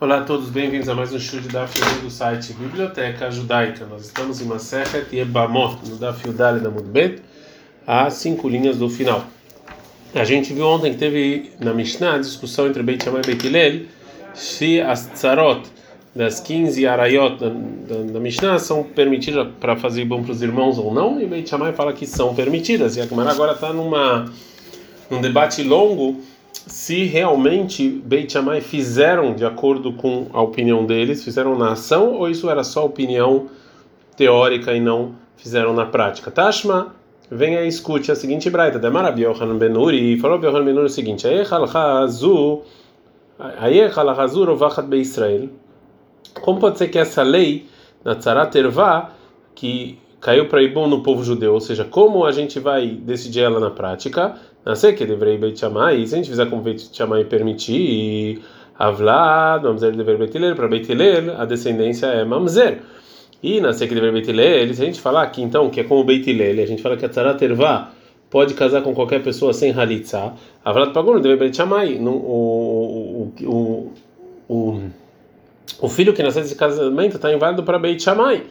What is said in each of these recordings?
Olá a todos, bem-vindos a mais um estudo da Daf do site Biblioteca Judaica. Nós estamos em Masechet Yebamot, no Daf Yudale da Mudbet, a cinco linhas do final. A gente viu ontem que teve na Mishnah a discussão entre Beit Shammai e Beit Hillel se as tzarot das 15 arayot da, da, da Mishnah são permitidas para fazer bom para os irmãos ou não, e Beit Shammai fala que são permitidas. E a Gemara agora está num debate longo se realmente Beit Shammai fizeram de acordo com a opinião deles, fizeram na ação ou isso era só opinião teórica e não fizeram na prática. Tashma, venha e escute a seguinte braita, de Marabi Yohanan Benuri, falou Yohanan Benuri o seguinte. Como pode ser que essa lei na Tzarat Ervá, que caiu para Ibom no povo judeu, ou seja, como a gente vai decidir ela na prática? Nascer que deveria Beit Shammai, se a gente fizer como Beit Shammai permitir, Avlad, Mamzer deveria Beit para Beit a descendência é Mamzer. E nascer que deveria Beit se a gente falar aqui então que é como Beit a gente fala que a Tzarat Ervá pode casar com qualquer pessoa sem halitza, Avlad pagou não deveria Beit Shammai, o, o, o, o filho que nasceu desse casamento está inválido para Beit Shammai,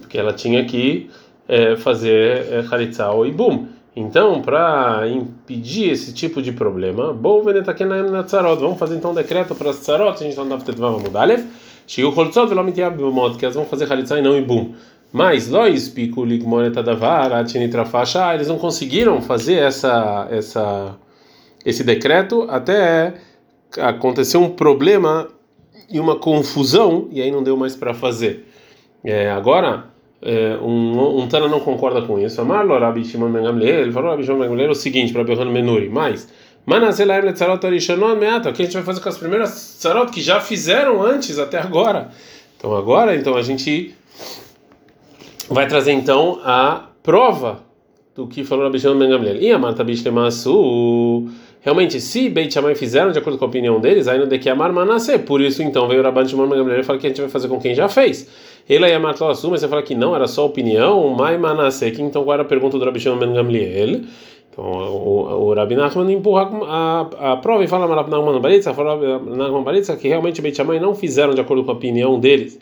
porque ela tinha que é, fazer é, halitza ou ibum. Então, para impedir esse tipo de problema, bom, na tzarot. Vamos fazer então um decreto para as tzarot. A gente não deve ter vamos mudar. Chegou o holtzot, velo modo que elas vão fazer halitza e não ibum. Mas lois pico ligmoneta davar atinitrafasha, eles não conseguiram fazer essa essa esse decreto até acontecer um problema e uma confusão e aí não deu mais para fazer. É, agora é, um, um Tana não concorda com isso. Amarlo Rabi Shimon Ben Gamliel, ele falou Rabi Shimon Ben Gamliel o seguinte para Berrano Menuri, mas Manazelaim Letzarot Arishanon Meata, o que a gente vai fazer com as primeiras tzarot que já fizeram antes até agora? Então agora, então a gente vai trazer então a prova do que falou Rabi Shimon Ben Gamliel. E a Marta Bishlemasu realmente, se Beit Shammai fizeram de acordo com a opinião deles, não de que amar Manasseh. Por isso, então, veio o Rabban Shimon Gamliel e falou que a gente vai fazer com quem já fez. Ele aí matou a mas você fala que não, era só opinião, Mai Manasseh. Então, era a pergunta do Rabbi Shimon Ben Gamliel? Então, o, o Rabi Nachman empurra a, a prova e fala Rabi Nachman Baritza, fala Nachman Baritza que realmente Beit Shammai não fizeram de acordo com a opinião deles,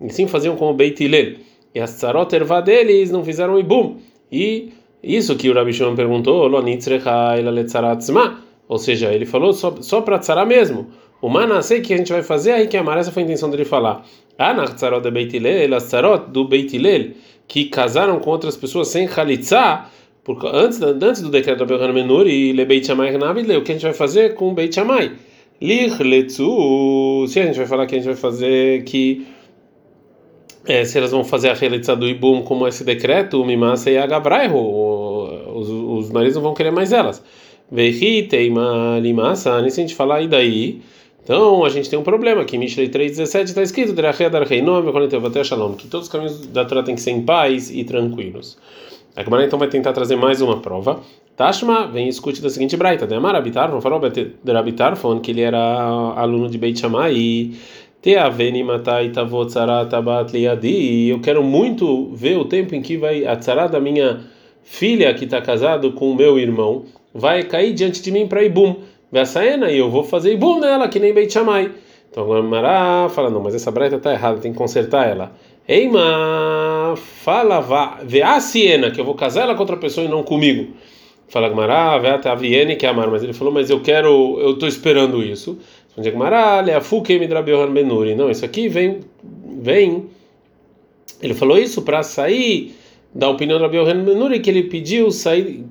e sim faziam como Beit Hillel. E as tzarot ervá deles não fizeram ibum. E isso que o Rabi Shimon perguntou, ou seja, ele falou só, só para tzara mesmo. O manasei que a gente vai fazer, aí que amar, essa foi a intenção dele falar. Na tzarot de Beit Hillel, as tzarot do Beit Hillel, que casaram com outras pessoas sem chalitza, porque antes, antes do decreto do Abraham Menur e Le Beit Shammai o que a gente vai fazer com Beit Shammai? Lich letzu, se a gente vai falar que a gente vai fazer que é, se elas vão fazer a realização do Ibum como esse decreto, o Mimasa e a Gabraiho, os, os maridos não vão querer mais elas. Vehi teima limasa, nem se a gente falar e daí, então a gente tem um problema em Mishlei 3:17 está escrito que todos os caminhos da Torá têm que ser em paz e tranquilos. A Gemara então vai tentar trazer mais uma prova. Tashma, vem e escute da seguinte braita. De Amar Abitarfon, falou Abitarfon que ele era aluno de Beit Shammai Teaveni matai tavot tabat liadi. Eu quero muito ver o tempo em que vai a tzara da minha filha que está casado com o meu irmão vai cair diante de mim para Ibum. Saena e eu vou fazer Ibum nela, que nem Beit Shammai. Então agora Mará fala: não, mas essa breta está errada, tem que consertar ela. Eima, fala, vê a Siena, que eu vou casar ela com outra pessoa e não comigo. Fala Gmará, vê a Viene, que é amar, mas ele falou: mas eu quero, eu estou esperando isso. Responde Gmará, Leafuke Midrabiohan Benuri. Não, isso aqui vem, vem. Ele falou isso para sair da opinião do Rabi Yohanan que ele pediu sair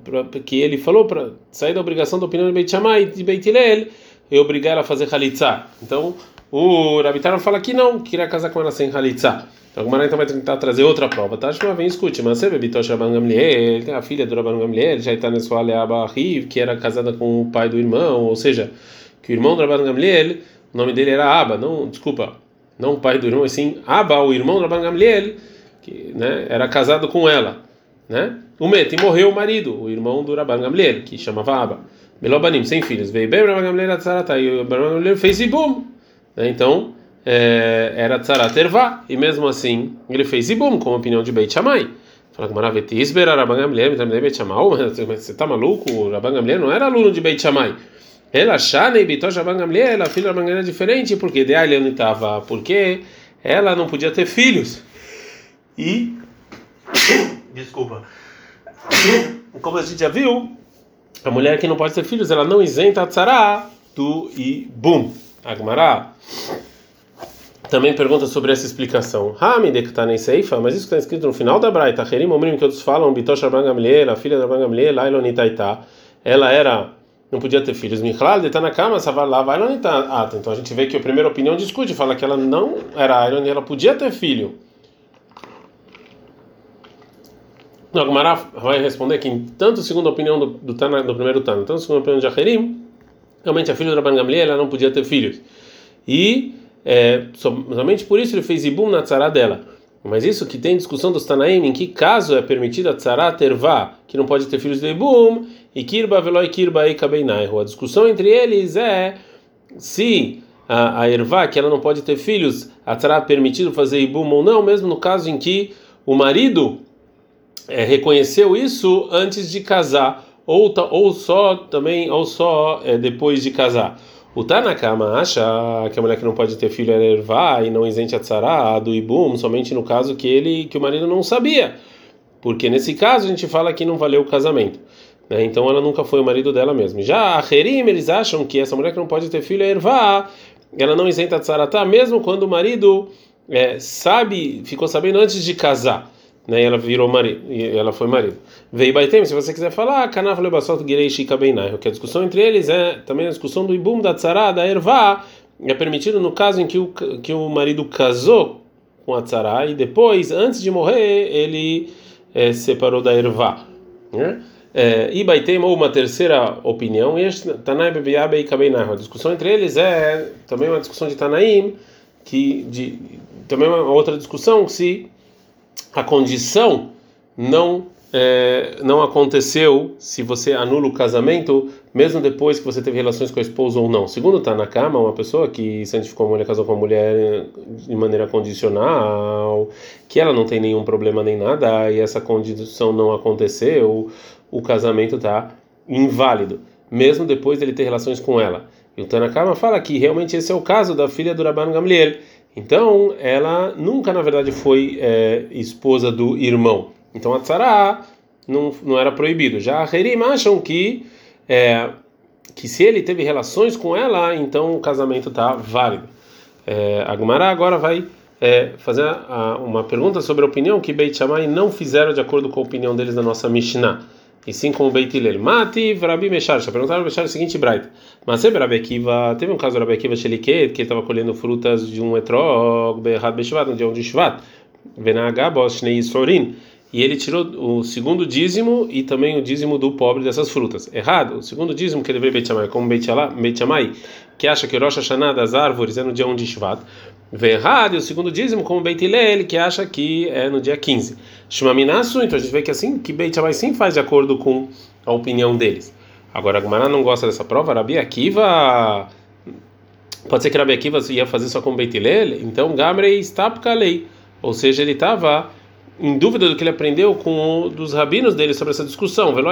que ele falou para sair da obrigação da opinião de Beit Shammai de Beit Hillel e obrigar ela a fazer halitzá. Então o Rabi fala que não, que queria casar com ela sem halitzá. Então o Gemara então vai tentar trazer outra prova, tá? Shema vem escute, mas você Bitosh Rabban Gamliel, a filha do Rabban Gamliel, já está nessa Aleaba Riv, que era casada com o pai do irmão, ou seja, que o irmão do Rabban Gamliel, o nome dele era Aba, não, desculpa, não o pai do irmão, assim, Aba, o irmão do Rabban Gamliel, que né, era casado com ela, né? O Mete morreu o marido, o irmão do Rabban Gamliel, que chamava Aba. Melobanim, sem filhos. Veio bem Rabban Gamliel Atzarata, e o Rabban Gamliel fez Ibum. Né? Então, é, era Tzarat Ervá, e mesmo assim, ele fez Ibum, com a opinião de Beit Shammai. Fala que Maravetisber, Rabban Gamliel, Beit Shammai, você está maluco? O Rabban Gamliel não era aluno de Beit Shammai. Ela Shane Bitosh Abangamliel, ela filha da maneira diferente, porque de não estava, porque ela não podia ter filhos. E desculpa. Como a gente já viu, a mulher que não pode ter filhos, ela não isenta a tzara do Ibum. Agmará também pergunta sobre essa explicação. Hamide que está nem seifa, mas isso que está escrito no final da Braita, Herim Omrim, que outros falam, Bitosh Rabban Gamliel, a filha da Rabban Gamliel, Lailonitaita, ela era, não podia ter filhos. Michlal, de na cama, Savar lá, Ah, então a gente vê que a primeira opinião discute, fala que ela não era Ailon ela podia ter filho. O Agmará vai responder que, tanto segundo a opinião do, do, tana, do primeiro Tana, tanto segundo a opinião de Acherim, realmente a filha do Rabban Gamliel ela não podia ter filhos. E é, somente por isso ele fez ibum na tzara dela. Mas isso que tem discussão dos Tanaim, em que caso é permitida a tzara tervá, que não pode ter filhos de ibum, e kirba veloi kirba e kabeinaihu. A discussão entre eles é se a, a ervá, que ela não pode ter filhos, a tzara é permitido fazer ibum ou não, mesmo no caso em que o marido é, reconheceu isso antes de casar ou, ou só também ou só é, depois de casar. O Tanakama acha que a mulher que não pode ter filho é ervá e não isente a tzara do ibum somente no caso que ele que o marido não sabia, porque nesse caso a gente fala que não valeu o casamento. Né? Então ela nunca foi o marido dela mesmo. Já a Herim, eles acham que essa mulher que não pode ter filho é ervá, ela não isenta a tzara, mesmo quando o marido é, sabe, ficou sabendo antes de casar né? E ela virou marido, ela foi marido. Veio Baitem, se você quiser falar, Kanaf Lebasot Girei Shika Beinai, que a discussão entre eles é também a discussão do Ibum, da Tzara, da Ervá, é permitido no caso em que o, que o marido casou com a Tzara e depois, antes de morrer, ele é, separou da Ervá. Né? É, e Baitem, ou uma terceira opinião, e Kabeinai. A discussão entre eles é também uma discussão de Tanaim, que de, também uma outra discussão se a condição não é, não aconteceu se você anula o casamento, mesmo depois que você teve relações com a esposa ou não. Segundo está na cama, uma pessoa que santificou a mulher, casou com a mulher de maneira condicional, que ela não tem nenhum problema nem nada, e essa condição não aconteceu, o casamento está inválido, mesmo depois dele ter relações com ela. E o Tanakama fala que realmente esse é o caso da filha do Rabban Gamliel então, ela nunca, na verdade, foi é, esposa do irmão. Então, a tzara não, não era proibido. Já a Herim acham que, é, que se ele teve relações com ela, então o casamento está válido. É, a Gumara agora vai é, fazer a, uma pergunta sobre a opinião que Beit Shammai não fizeram de acordo com a opinião deles na nossa Mishnah e sim como Beit Hillel. Mati Rabi Meshar, perguntaram ao Meshar o seguinte, Bright. Mas sempre Rabi Akiva, teve um caso do Rabi Akiva Sheliket, que ele estava colhendo frutas de um etrog, Berrad Beshvat, no dia 1 de Shvat, Venagabos Shnei Sorin, e ele tirou o segundo dízimo e também o dízimo do pobre dessas frutas. Errado, o segundo dízimo que deveria Beit Shammai, como Beit Shammai, que acha que Rosh Hashanah das árvores é no dia 1 de Shvat, Verrad, o segundo dízimo, como Beit Hillel, que acha que é no dia 15. Shumaminasu, então a gente vê que assim, que Beit Shammai sim faz de acordo com a opinião deles. Agora, a Gumara não gosta dessa prova, Rabi Akiva, pode ser que Rabi Akiva ia fazer só com Beit Hillel, então Gamrei está lei, ou seja, ele estava em dúvida do que ele aprendeu com dos rabinos dele sobre essa discussão. Ele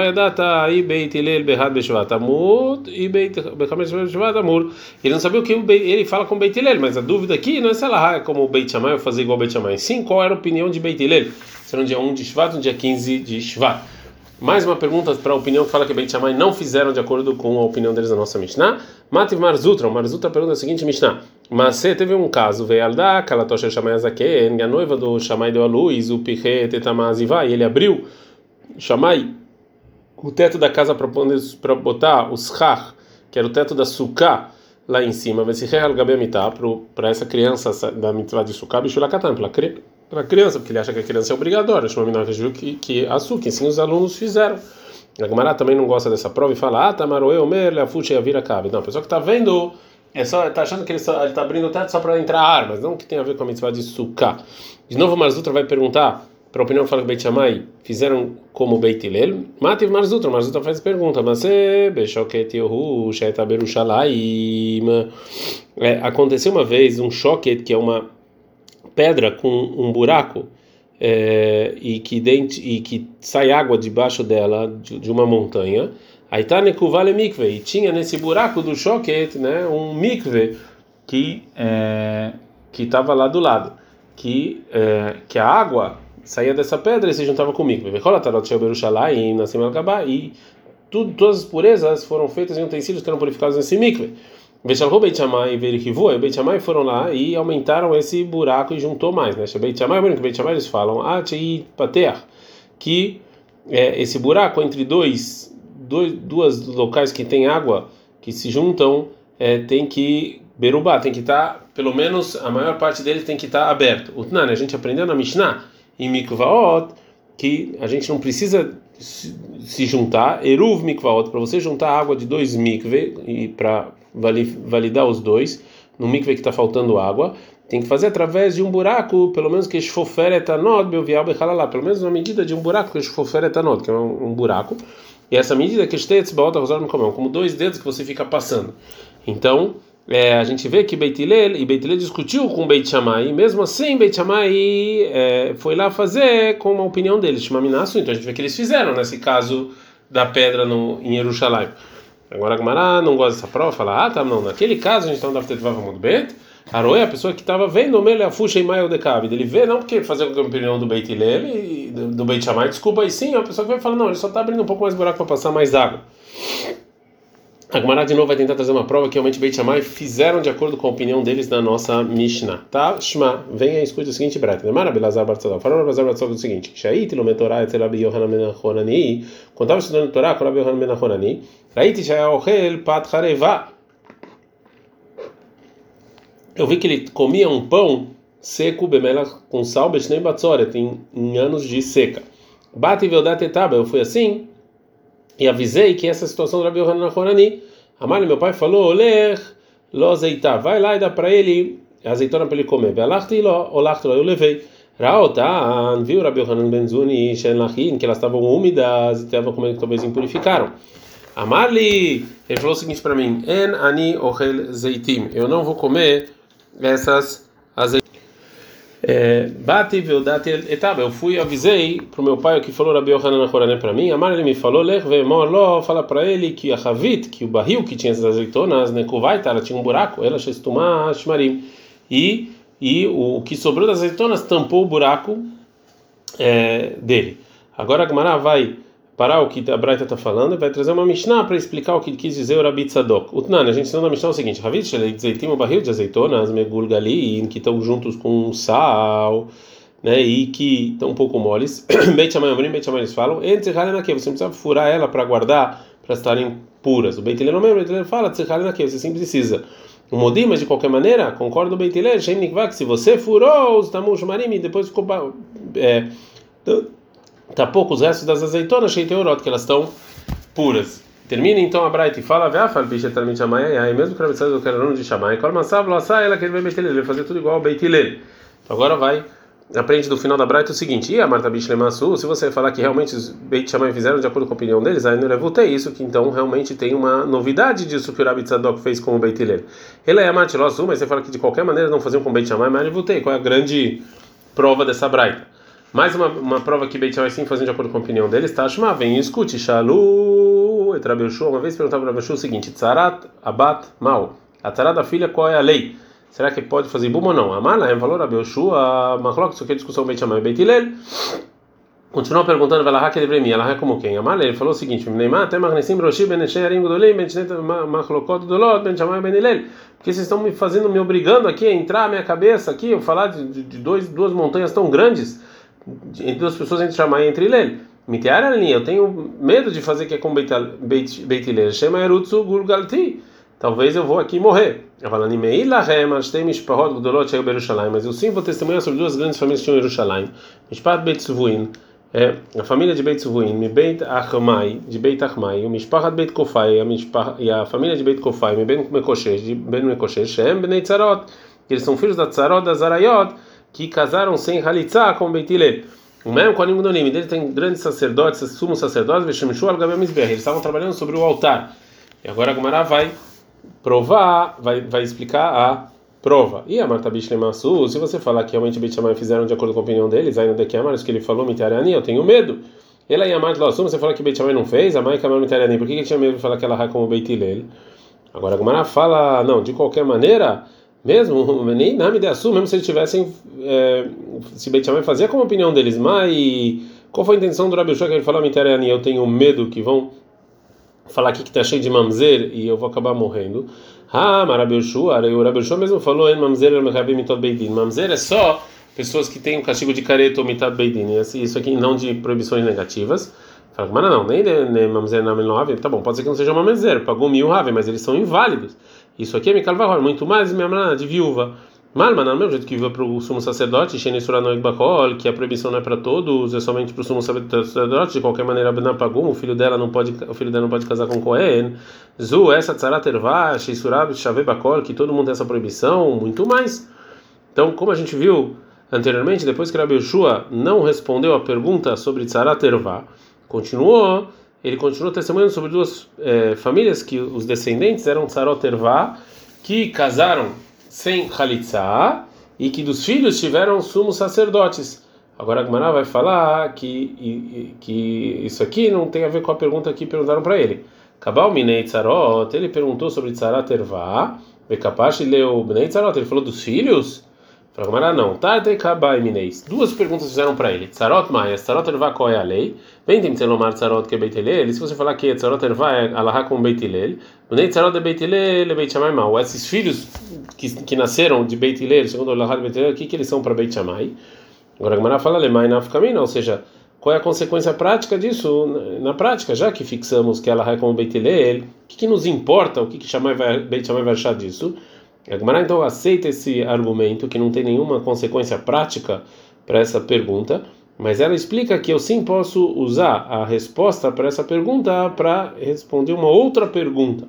não sabia o que ele fala com Beit Hillel, mas a dúvida aqui não é se ela é como Beit Shammai ou fazer igual Beit Shammai. Sim, qual era a opinião de Beit Hillel? Será no dia 1 de Shvat no dia 15 de Shvat? Mais uma pergunta para a opinião que fala que Beit Shammai não fizeram de acordo com a opinião deles na nossa Mishnah. Mativ Marzutra, o Marzutra pergunta a seguinte Mishnah. Você teve um caso, veio Alda, Kalatosha Shamay Azaken, a noiva do Shamay deu a luz, o Piche Tetamazivá, e ele abriu, Shamay, o teto da casa para botar o Schach, que era o teto da Sukkah, lá em cima, para essa criança da mitzvah de Sukkah, Bishulakatan, para a criança, porque ele acha que a criança é obrigatória, que, que a Sukkah, assim os alunos fizeram. A Gemara também não gosta dessa prova e fala, ah, Tamaroe Omer, Leafuche Avira Kabe. Não, a pessoa que está vendo, é só, está achando que ele está abrindo o teto só para entrar armas, não que tem a ver com a mitzvah de Sukkah. De novo, Marzutra vai perguntar, para a opinião que fala que Beit Shammai fizeram como Beit Hillel, Mativ Marzutra, Marzutra faz pergunta, mas Berushalayim. É, aconteceu uma vez um choque que é uma pedra com um buraco, é, e, que dente, e que sai água debaixo dela de, de uma montanha. Aí tá nekuvale mikve, e tinha nesse buraco do choquete, né, um mikve que é, que estava lá do lado, que é, que a água saía dessa pedra e se juntava com o mikve. E todas as purezas foram feitas em utensílios que eram purificados nesse mikve. Bechamou Beit Shammai e Verikivu, e Beit Shammai foram lá e aumentaram esse buraco e juntou mais, né? Beit Shammai, que Beit Shammai eles falam, Ati Pater, que é, esse buraco entre dois, dois, duas locais que tem água que se juntam é, tem que berubá, tem que estar, tá, pelo menos a maior parte dele tem que estar tá aberto. O Tnan, a gente aprendeu na Mishnah, em Mikvaot, que a gente não precisa se juntar, Eruv Mikvaot, para você juntar água de dois mikve e para validar os dois, no mikve que está faltando água, tem que fazer através de um buraco, pelo menos que esfofer etanod, belvial bechalalá, pelo menos uma medida de um buraco que esfofer etanod, que é um, um buraco, e essa medida que estetz baota rosar no comão, como dois dedos que você fica passando. Então, é, a gente vê que Beit Hillel, e Beit Hillel discutiu com Beit Shammai, e mesmo assim Beit Shammai é, foi lá fazer com a opinião deles, Shmaminasu, então a gente vê que eles fizeram nesse caso da pedra no, em Jerusalém. Agora a Gemara não gosta dessa prova, fala, ah, tá, não, naquele caso a gente está no Daftet Vavamud Bet, Aroe é a pessoa que estava vendo o Mele Afuxa e Maio de Cabe. Ele vê, não porque fazer com a opinião do Beit Hillel e do Beit Shammai, desculpa, e sim, é a pessoa que vai falar, não, ele só está abrindo um pouco mais buraco para passar mais água. A Gemara de novo vai tentar trazer uma prova que realmente Beit Shammai fizeram de acordo com a opinião deles na nossa Mishnah. Tá? Shma, venha e escute o seguinte, Breta. Demara Belazar Bartzadal. Falou Belazar Bartzadal o seguinte: Shait lo metorá etzel Rabi Yohanan Menachonani. Estava estudando Torá com Rabi Yohanan Menachonani, Raiti Shayaochel Pat Hareva. Eu vi que ele comia um pão seco, bemela com sal, beshnei batzoret, em, em anos de seca. Bate veldate etaba. Eu fui assim e avisei que essa situação do Rabi Yohanan Horani, Amali, meu pai falou, Oler lo azeitá, vai lá e dá para ele azeitona para ele comer. Velachti lo, olachti lo, eu levei. Raotan, viu Rabi Yohanan Benzuni, Shen Lachin, que elas estavam úmidas e estavam comendo talvez impurificaram. Amali, ele falou o seguinte para mim: En ani ochel zeitim, eu não vou comer essas é, Bati etaba. Eu fui avisei para o meu pai o que falou Rabi Yohanan Horané para mim. Amar ele me falou lech ve'mor lo. Fala para ele que a Havit, que o barril que tinha essas azeitonas, nekuvaita, ela tinha um buraco. Ela shestumah shmarim. E e o, que sobrou das azeitonas tampou o buraco é, dele. Agora a Gemara vai parar o que a Braita está falando e vai trazer uma Mishnah para explicar o que quis dizer o Rabi Tzadok. Utnan, a gente ensinou na Mishnah o seguinte: Ravit Zeitim, o barril de azeitonas, Megulgali, que estão juntos com sal, né, e que estão um pouco moles. Beit Shammai Omrim, Beit Shammai falam, entre aqui, você não precisa furar ela para guardar, para estarem puras. O Beit Hillel não mesmo, o Beit Hillel fala, aqui, você sim precisa. O Modim, mas de qualquer maneira, concordo o Beit Hillel, Shem Nikvak, se você furou os Tamush Marim e depois ficou. É, tapou com os restos das azeitonas, sheiteorot, que elas estão puras. Termina então a Bright e fala, Veafal, bicha talmit chamai, aí mesmo que a Rabitzad do aluno de chamai, lo asa, ela que ele vai ele vai fazer tudo igual ao Beit Hillel. Então agora vai, aprende do final da Bright o seguinte, e a Marta Bishlemasu, se você falar que realmente os Beit Shammai fizeram de acordo com a opinião deles, aí não levantei isso, que então realmente tem uma novidade disso que o Rabi Tzadok fez com o Beit Hillel. Ele é a Martilosu, mas você fala que de qualquer maneira não faziam com o Beit Shammai, mas levantei, qual é a grande prova dessa Bright? Mais uma, uma prova que Beit sim fazendo de acordo com a opinião deles, tá? Shma, vem escute. Shalu, Etrabelshu, uma vez perguntava para Rabelshu o seguinte: Tzarat, Abat, Mal. A Tzarat da filha, qual é a lei? Será que pode fazer buma ou não? Amala, é valor Rabelshu, a Machlok, isso aqui é discussão Beit Shammai Beit Hillel. Continuou perguntando, Velahá que deveria mim, ela é como quem? Amala, ele falou o seguinte: Neymar, até Magnesim, Roshi, Benechei, Arim, Godolim, Benchnet, Machlokot, Dolot, Ben Shammai, Ben Hillel. Porque vocês estão me fazendo, me obrigando aqui a entrar a minha cabeça aqui, eu falar de, de, de dois, duas montanhas tão grandes entre duas pessoas entre chamar e entre Hillel. Mitiar ali, eu tenho medo de fazer que é com Beit Hillel. Shema Erutzu Gulgalti. Talvez eu vou aqui morrer. Mas eu sim vou testemunhar sobre duas grandes famílias que tinham em Jerusalém. Mishpat Beit Suvuin, é, a família de Beit Suvuin, Mi Beit de Beit Achmai, o Mishpachat Beit Kofai, e a família de Beit Kofai, Mi Ben Mekoshesh, de Ben Mekoshesh, Shem Benei Tzarot, eles são filhos da Tzarot, da Zarayot, que casaram sem Halitzah com Beit Hillel. O mesmo Kohanim Gudonim, dele tem grandes sacerdotes, sumos sacerdotes, Veshemishu Al-Gabem Eles estavam trabalhando sobre o altar. E agora a Gumara vai provar, vai, vai explicar a prova. E a Marta Bishlemasu, se você falar que realmente Beit fizeram de acordo com a opinião deles, aí no Dekiamar, isso que ele falou, Mitariani, eu tenho medo. Ela ia mais Lossum, você fala que Beit não fez, a mãe Kamar Mitarianim, por que ele tinha medo de falar que ela como Beit? Agora a Gemara fala, não, de qualquer maneira, mesmo, nem nome de Assu, mesmo se eles tivessem, é, se Beit Shammai fazia como opinião deles, mas qual foi a intenção do Rabi que ele falou Mitarianim, eu tenho medo que vão falar aqui que está cheio de mamzer e eu vou acabar morrendo. Ah, Marabi Ushua, o Rabi mesmo falou, em mamzer Mamzer é só pessoas que têm o castigo de careto ou mitad beidin. Isso aqui não de proibições negativas. Fala, mas não, nem mamzer melove. Tá bom, pode ser que não seja mamzer, pagou mil rave, mas eles são inválidos. Isso aqui é Mikal Vahor, muito mais de viúva. Malma, não, mesmo jeito que viva para o sumo sacerdote, que a proibição não é para todos, é somente para o sumo sacerdote, de qualquer maneira, Benapagum, o filho dela não pode, o filho dela não pode casar com Cohen. Zu, essa tzaratervá, Shesurab, Shavebakol, que todo mundo tem essa proibição, muito mais. Então, como a gente viu anteriormente, depois que Rabi Yeshua não respondeu a pergunta sobre Tzarat Ervá, continuou, ele continuou testemunhando sobre duas é, famílias que os descendentes eram Tzarot Ervá, que casaram sem Khalitsa e que dos filhos tiveram sumos sacerdotes. Agora a Gemara vai falar que, que isso aqui não tem a ver com a pergunta que perguntaram para ele. Kabal Minei Tzarot, ele perguntou sobre Tzarat Ervá, Bekapash leu Bnei Tzarot, ele falou dos filhos? Fala, não. Tarte kabai mineis. Duas perguntas fizeram para ele. Tzarot maia. Tzarot ervá qual é a lei? Vem tem tzelomar tzarot que é beitilel. Se você falar que tzarot ervá é alahá com beitilel. Nem tzarot é beitilel é beit mal. Esses filhos que, que nasceram de beitilel, segundo o alahá de beitilel, o que, que eles são para beit shamai? Agora a Gemara fala lemai nafkamina, ou seja, qual é a consequência prática disso? Na prática, já que fixamos que ela é como beitilel, o que, que nos importa? O que, que chamai vai, beit shamai vai achar disso? A Gemara então aceita esse argumento que não tem nenhuma consequência prática para essa pergunta, mas ela explica que eu sim posso usar a resposta para essa pergunta para responder uma outra pergunta.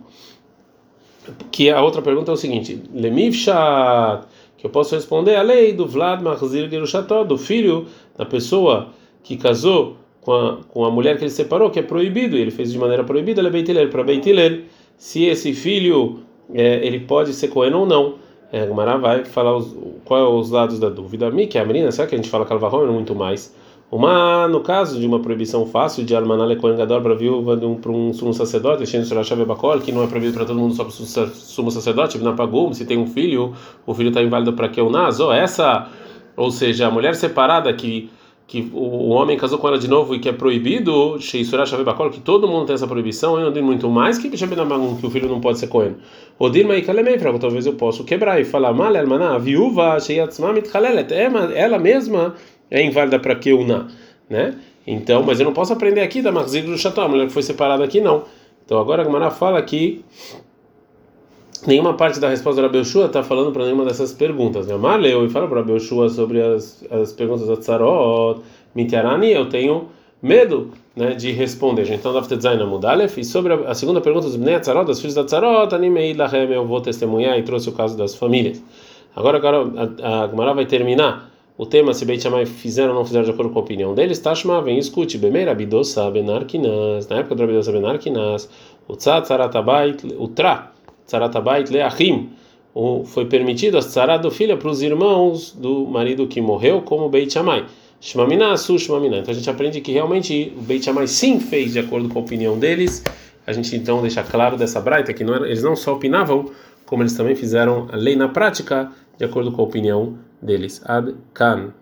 Que a outra pergunta é o seguinte: Lemivshat, que eu posso responder a lei do Vlad Mahzir Gerusható, do filho da pessoa que casou com a, com a mulher que ele separou, que é proibido, e ele fez de maneira proibida, ele é para Beitiler. Se esse filho é, ele pode ser Cohen ou não. É, Gumara vai falar os, qual é os lados da dúvida. Mi, que é a menina, será que a gente fala Calvarrom muito mais? Uma, no caso de uma proibição fácil de Almanale Cohen Gadol para viúva de um, para um sumo sacerdote, que não é proibido para todo mundo, só para o sumo sacerdote, Pagum, se tem um filho, o filho está inválido para que eu naso, essa, ou seja, a mulher separada que que o homem casou com ela de novo e que é proibido, que todo mundo tem essa proibição, eu não digo muito mais que que o filho não pode ser cohen. O Dirma e talvez eu possa quebrar e falar, mal, a viúva, ela mesma é inválida para que una, né? Então, mas eu não posso aprender aqui da Marzig do Chateau, a mulher que foi separada aqui não. Então agora a Gemara fala que nenhuma parte da resposta do Rabi Yoshua está falando para nenhuma dessas perguntas. Né? Maleu e fala para Rabi Yoshua sobre as, as perguntas da Tzarot, Mitiarani, eu tenho medo né, de responder. Então, Daf Tetzaina Mudalef. E sobre a, a, segunda pergunta dos Bnei Tzarot, das filhos da Tzarot, Animei Lahem, eu vou testemunhar e trouxe o caso das famílias. Agora, agora a, a vai terminar o tema se Beit Shammai fizeram ou não fizeram de acordo com a opinião deles, Tashma, vem escute, Bemeir Abidosa Benarkinas, na época do Abidosa Benarkinas, o Tzat Tzaratabait, o Tra, Tzaratabait Leachim, foi permitido a Tzarat do filho para os irmãos do marido que morreu, como Beit Shammai. Shmamina, Su Shmamina. Então a gente aprende que realmente o Beit Shammai sim fez de acordo com a opinião deles. A gente então deixa claro dessa braita que não era, eles não só opinavam, como eles também fizeram a lei na prática de acordo com a opinião deles. Ad Kan.